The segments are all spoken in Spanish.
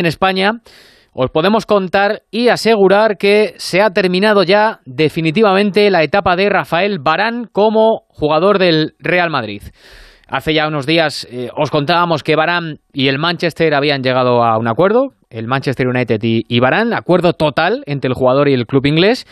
en España, os podemos contar y asegurar que se ha terminado ya definitivamente la etapa de Rafael Barán como jugador del Real Madrid. Hace ya unos días eh, os contábamos que Barán y el Manchester habían llegado a un acuerdo, el Manchester United y, y Barán, acuerdo total entre el jugador y el club inglés.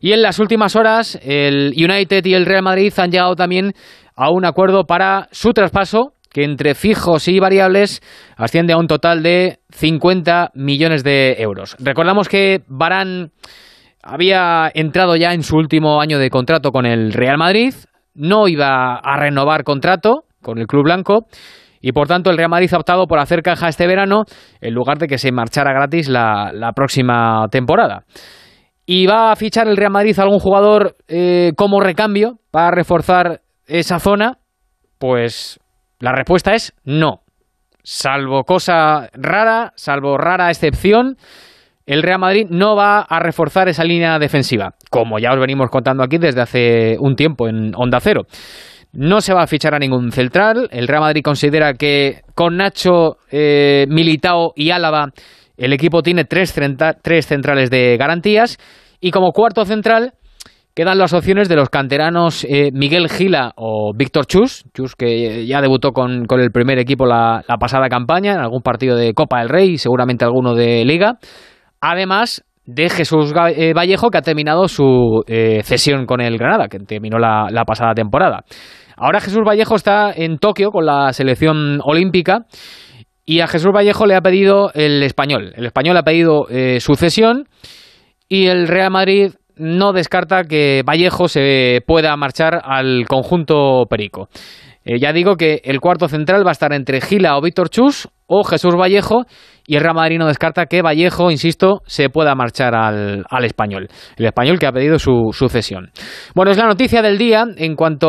Y en las últimas horas el United y el Real Madrid han llegado también a un acuerdo para su traspaso que entre fijos y variables asciende a un total de 50 millones de euros. Recordamos que Barán había entrado ya en su último año de contrato con el Real Madrid, no iba a renovar contrato con el Club Blanco y por tanto el Real Madrid ha optado por hacer caja este verano en lugar de que se marchara gratis la, próxima temporada. ¿Y va a fichar el Real Madrid a algún jugador eh, como recambio para reforzar esa zona? Pues la respuesta es no. Salvo cosa rara, salvo rara excepción, el Real Madrid no va a reforzar esa línea defensiva, como ya os venimos contando aquí desde hace un tiempo en Onda Cero. No se va a fichar a ningún central. El Real Madrid considera que con Nacho, eh, Militao y Álava el equipo tiene tres, tres centrales de garantías. Y como cuarto central Quedan las opciones de los canteranos eh, Miguel Gila o Víctor Chus, Chus que ya debutó con, el primer equipo la, pasada campaña, en algún partido de Copa del Rey seguramente alguno de Liga. Además de Jesús eh, Vallejo, que ha terminado su eh, cesión con el Granada, que terminó la, pasada temporada. Ahora Jesús Vallejo está en Tokio con la selección olímpica. Y a Jesús Vallejo le ha pedido el español. El español ha pedido su cesión y el Real Madrid no descarta que Vallejo se pueda marchar al conjunto Perico. Eh, ya digo que el cuarto central va a estar entre Gila o Víctor Chus o Jesús Vallejo y el Real Madrid no descarta que Vallejo, insisto, se pueda marchar al, español. El español que ha pedido su sucesión. Bueno, es la noticia del día en cuanto a